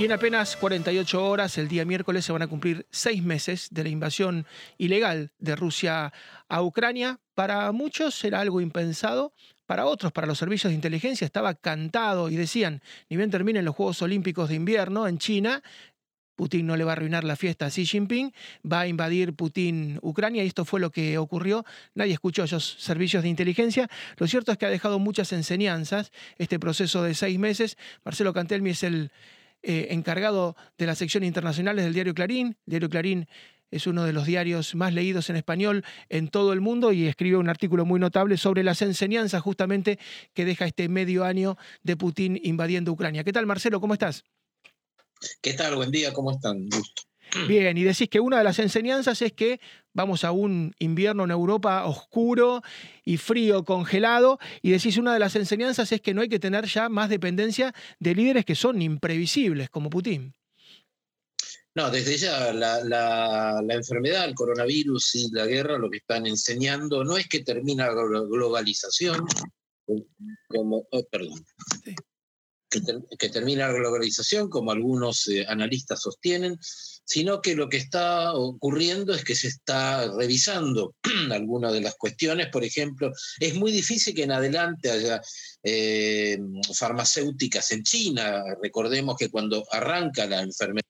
Y en apenas 48 horas, el día miércoles, se van a cumplir seis meses de la invasión ilegal de Rusia a Ucrania. Para muchos era algo impensado, para otros, para los servicios de inteligencia, estaba cantado y decían, ni bien terminen los Juegos Olímpicos de invierno en China, Putin no le va a arruinar la fiesta a Xi Jinping, va a invadir Putin Ucrania y esto fue lo que ocurrió. Nadie escuchó esos servicios de inteligencia. Lo cierto es que ha dejado muchas enseñanzas este proceso de seis meses. Marcelo Cantelmi es el eh, encargado de la sección internacionales del diario Clarín. El diario Clarín es uno de los diarios más leídos en español en todo el mundo y escribe un artículo muy notable sobre las enseñanzas justamente que deja este medio año de Putin invadiendo Ucrania. ¿Qué tal, Marcelo? ¿Cómo estás? ¿Qué tal? Buen día, ¿cómo están? Bien, y decís que una de las enseñanzas es que vamos a un invierno en Europa oscuro y frío, congelado, y decís una de las enseñanzas es que no hay que tener ya más dependencia de líderes que son imprevisibles, como Putin. No, desde ya la, enfermedad, el coronavirus y la guerra lo que están enseñando no es que termina la globalización, como, oh, perdón, que, termina la globalización, como algunos eh, analistas sostienen, sino que lo que está ocurriendo es que se está revisando algunas de las cuestiones. Por ejemplo, es muy difícil que en adelante haya eh, farmacéuticas en China. Recordemos que cuando arranca la enfermedad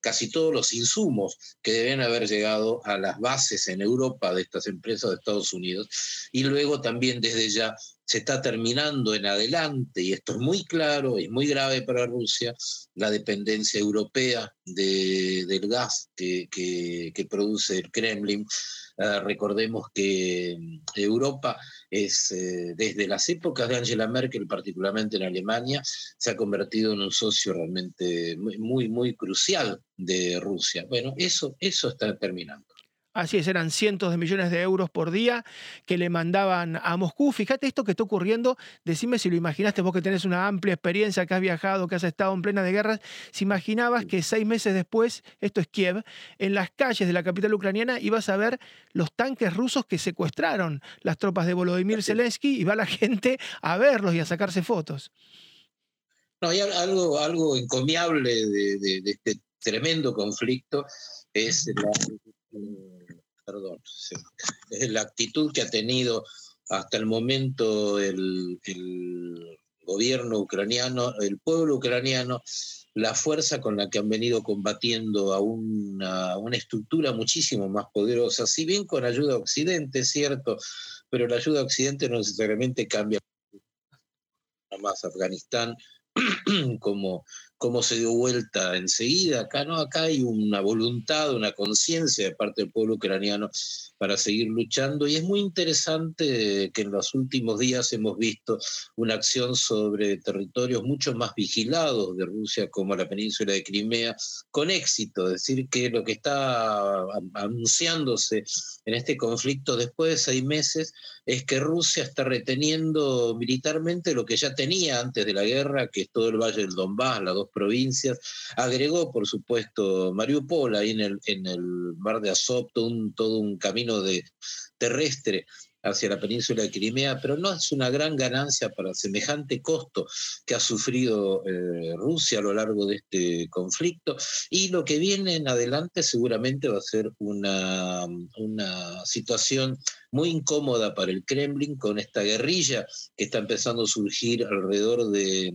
casi todos los insumos que deben haber llegado a las bases en Europa de estas empresas de Estados Unidos y luego también desde ya se está terminando en adelante, y esto es muy claro y muy grave para Rusia, la dependencia europea del gas que, produce el Kremlin. Ah, recordemos que mm, Europa es, eh, desde las épocas de Angela Merkel, particularmente en Alemania, se ha convertido en un socio realmente muy, muy, muy crucial de Rusia. Bueno, eso, eso está terminando. Así es, eran cientos de millones de euros por día que le mandaban a Moscú. Fíjate esto que está ocurriendo, decime si lo imaginaste, vos que tenés una amplia experiencia, que has viajado, que has estado en plena de guerras, si imaginabas que seis meses después, esto es Kiev, en las calles de la capital ucraniana ibas a ver los tanques rusos que secuestraron las tropas de Volodymyr Zelensky y va la gente a verlos y a sacarse fotos. No, hay algo, algo encomiable de, de este tremendo conflicto es la perdón, es la actitud que ha tenido hasta el momento el, gobierno ucraniano, el pueblo ucraniano, la fuerza con la que han venido combatiendo a una, estructura muchísimo más poderosa, si bien con ayuda a Occidente, cierto, pero la ayuda a Occidente no necesariamente cambia más Afganistán como cómo se dio vuelta enseguida. Acá no, acá hay una voluntad, una conciencia de parte del pueblo ucraniano para seguir luchando y es muy interesante que en los últimos días hemos visto una acción sobre territorios mucho más vigilados de Rusia como la península de Crimea con éxito, es decir, que lo que está anunciándose en este conflicto después de seis meses es que Rusia está reteniendo militarmente lo que ya tenía antes de la guerra, que es todo el Valle del Donbass, las dos provincias. Agregó, por supuesto, Mariupol ahí en el, en el mar de Azov, todo un, todo un camino de, terrestre hacia la península de Crimea, pero no es una gran ganancia para semejante costo que ha sufrido eh, Rusia a lo largo de este conflicto. Y lo que viene en adelante seguramente va a ser una, una situación muy incómoda para el Kremlin con esta guerrilla que está empezando a surgir alrededor de,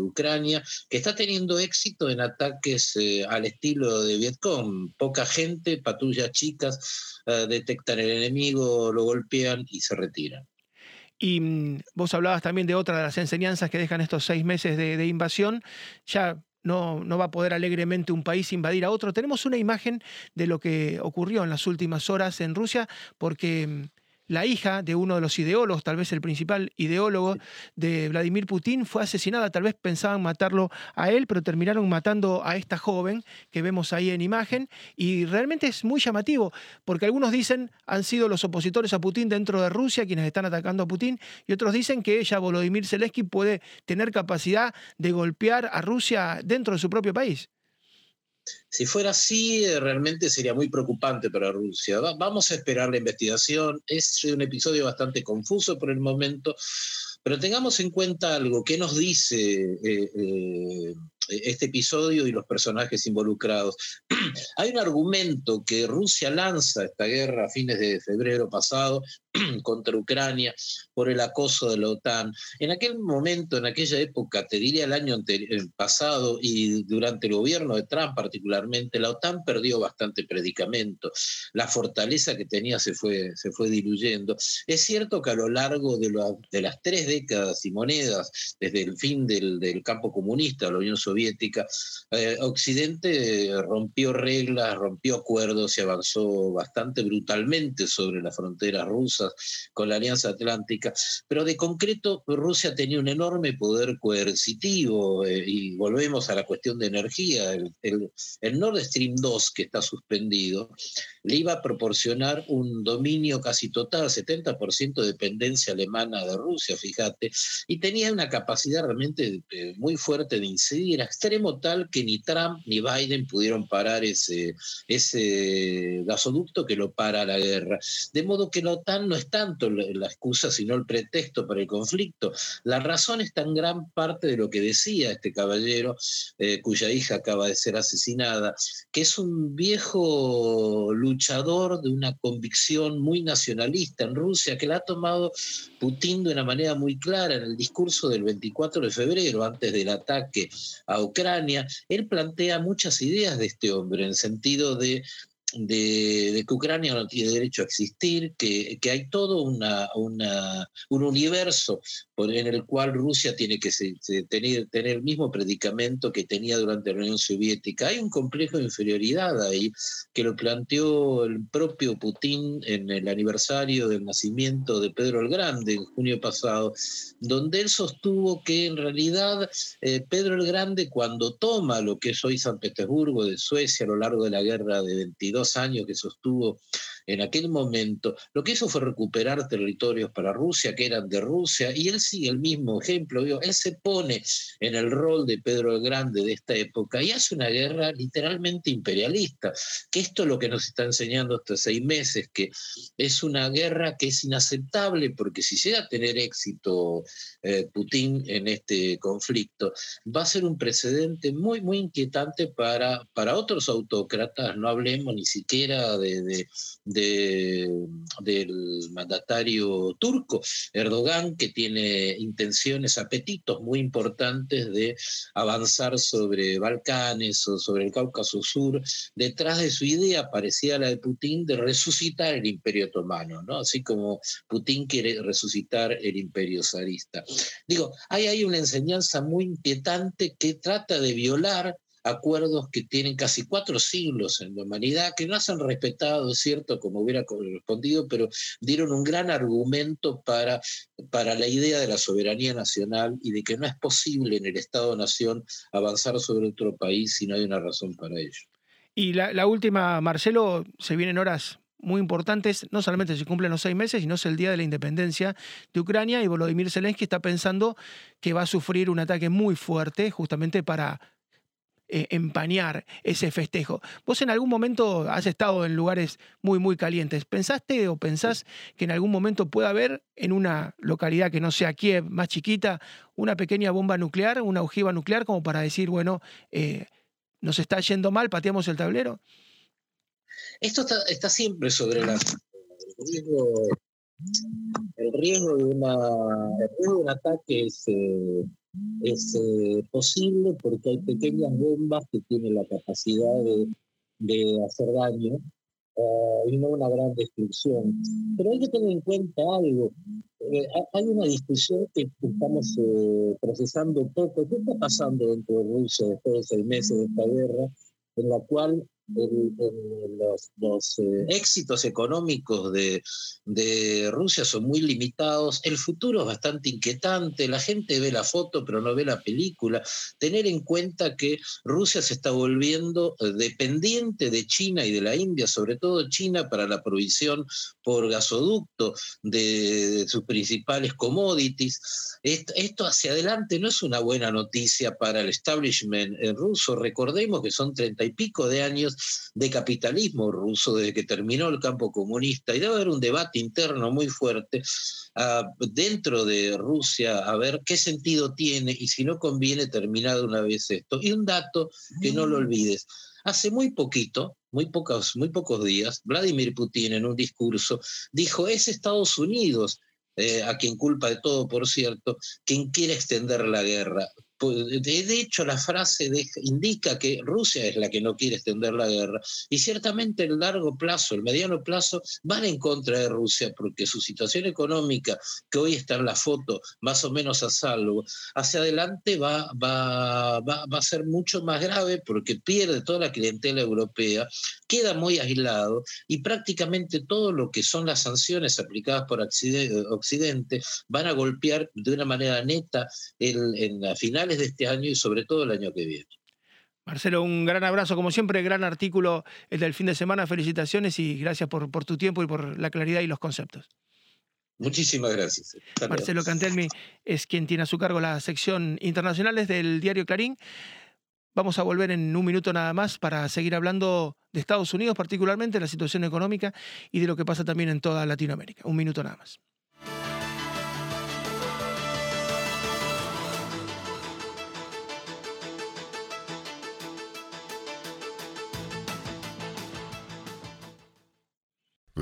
Ucrania, que está teniendo éxito en ataques eh, al estilo de Vietcong. Poca gente, patrullas chicas, eh, detectan el enemigo, lo golpean y se retiran. Y mm, vos hablabas también de otra de las enseñanzas que dejan estos seis meses de, de invasión. Ya no, no va a poder alegremente un país invadir a otro. Tenemos una imagen de lo que ocurrió en las últimas horas en Rusia, porque mm, la hija de uno de los ideólogos, tal vez el principal ideólogo de Vladimir Putin, fue asesinada. Tal vez pensaban matarlo a él, pero terminaron matando a esta joven que vemos ahí en imagen. Y realmente es muy llamativo, porque algunos dicen han sido los opositores a Putin dentro de Rusia quienes están atacando a Putin, y otros dicen que ella, Volodymyr Zelensky, puede tener capacidad de golpear a Rusia dentro de su propio país. Si fuera así, eh, realmente sería muy preocupante para Rusia. vamos a esperar la investigación. Es un episodio bastante confuso por el momento, Pero tengamos en cuenta algo que nos dice este episodio y los personajes involucrados. Hay un argumento que Rusia lanza esta guerra a fines de febrero pasado contra Ucrania por el acoso de la OTAN. En aquel momento, en aquella época, te diría el año pasado y durante el gobierno de Trump particularmente, la OTAN perdió bastante predicamento. La fortaleza que tenía se fue, se fue diluyendo. Es cierto que a lo largo de, de las tres décadas y monedas, desde el fin del, del campo comunista, la Unión Soviética, eh, Occidente rompió reglas, rompió acuerdos y avanzó bastante brutalmente sobre las fronteras con la Alianza Atlántica, pero de concreto Rusia tenía un enorme poder coercitivo eh, y volvemos a la cuestión de energía. El, el, Nord Stream 2 que está suspendido le iba a proporcionar un dominio casi total, 70% de dependencia alemana de Rusia, fíjate, y tenía una capacidad realmente eh, muy fuerte de incidir, a extremo tal que ni Trump ni Biden pudieron parar ese, ese gasoducto que lo para la guerra. De modo que la OTAN no es tanto la excusa, sino el pretexto para el conflicto. La razón está en gran parte de lo que decía este caballero, eh, cuya hija acaba de ser asesinada, que es un viejo luchador de una convicción muy nacionalista en Rusia, que la ha tomado Putin de una manera muy clara en el discurso del 24 de febrero, antes del ataque a Ucrania. Él plantea muchas ideas de este hombre en sentido de de, que Ucrania no tiene derecho a existir, que, que hay todo una, una, un universo en el cual Rusia tiene que tener, tener el mismo predicamento que tenía durante la Unión Soviética. Hay un complejo de inferioridad ahí que lo planteó el propio Putin en el aniversario del nacimiento de Pedro el Grande en junio pasado, donde él sostuvo que en realidad eh, Pedro el Grande cuando toma lo que es hoy San Petersburgo de Suecia a lo largo de la guerra de 22 años que sostuvo en aquel momento, lo que hizo fue recuperar territorios para Rusia que eran de Rusia, y él sigue el mismo ejemplo, él se pone en el rol de Pedro el Grande de esta época y hace una guerra literalmente imperialista, que esto es lo que nos está enseñando estos seis meses, que es una guerra que es inaceptable porque si llega a tener éxito eh, Putin en este conflicto, va a ser un precedente muy, muy inquietante para, para otros autócratas, no hablemos ni siquiera de del mandatario turco, Erdogan, que tiene intenciones, apetitos muy importantes de avanzar sobre Balcanes o sobre el Cáucaso Sur. Detrás de su idea parecía la de Putin de resucitar el imperio otomano, ¿no? así como Putin quiere resucitar el imperio zarista. Digo, hay ahí una enseñanza muy inquietante que trata de violar acuerdos que tienen casi cuatro siglos en la humanidad, que no se han respetado, es cierto, como hubiera correspondido, pero dieron un gran argumento para, para la idea de la soberanía nacional y de que no es posible en el Estado-nación avanzar sobre otro país si no hay una razón para ello. Y la, la última, Marcelo, se vienen horas muy importantes, no solamente se cumplen los seis meses, sino es el día de la independencia de Ucrania y Volodymyr Zelensky está pensando que va a sufrir un ataque muy fuerte justamente para eh, empañar ese festejo. Vos en algún momento has estado en lugares muy, muy calientes. ¿Pensaste o pensás que en algún momento pueda haber en una localidad que no sea Kiev, más chiquita, una pequeña bomba nuclear, una ojiva nuclear, como para decir, bueno, eh, nos está yendo mal, pateamos el tablero? Esto está, siempre sobre la... el riesgo, de, una, un ataque es... Eh, es eh, posible porque hay pequeñas bombas que tienen la capacidad de, de hacer daño eh, y no una gran destrucción. Pero hay que tener en cuenta algo. Eh, hay una discusión que estamos procesando poco. ¿Qué está pasando dentro de Rusia después de seis meses de esta guerra? En la cual los, eh, éxitos económicos de, de, Rusia son muy limitados, el futuro es bastante inquietante, la gente ve la foto pero no ve la película, tener en cuenta que Rusia se está volviendo eh, dependiente de China y de la India, sobre todo China para la provisión por gasoducto de, sus principales commodities. Esto, hacia adelante no es una buena noticia para el establishment ruso, recordemos que son treinta y pico de años de capitalismo ruso desde que terminó el campo comunista y debe haber un debate interno muy fuerte uh, dentro de Rusia a ver qué sentido tiene y si no conviene terminar de una vez esto. Y un dato que no lo olvides. Hace muy poquito, muy pocos, muy pocos días, Vladimir Putin en un discurso dijo, es Estados Unidos eh, a quien culpa de todo, por cierto, quien quiere extender la guerra. De hecho, la frase indica que Rusia es la que no quiere extender la guerra y ciertamente el largo plazo, el mediano plazo, van en contra de Rusia porque su situación económica, que hoy está en la foto más o menos a salvo, hacia adelante va, va, va, va a ser mucho más grave porque pierde toda la clientela europea, queda muy aislado y prácticamente todo lo que son las sanciones aplicadas por Occidente van a golpear de una manera neta en la de este año y sobre todo el año que viene. Marcelo, un gran abrazo, como siempre, gran artículo el del fin de semana, felicitaciones y gracias por, por tu tiempo y por la claridad y los conceptos. Muchísimas gracias. Marcelo Cantelmi es quien tiene a su cargo la sección internacionales del diario Clarín. Vamos a volver en un minuto nada más para seguir hablando de Estados Unidos, particularmente la situación económica y de lo que pasa también en toda Latinoamérica. Un minuto nada más.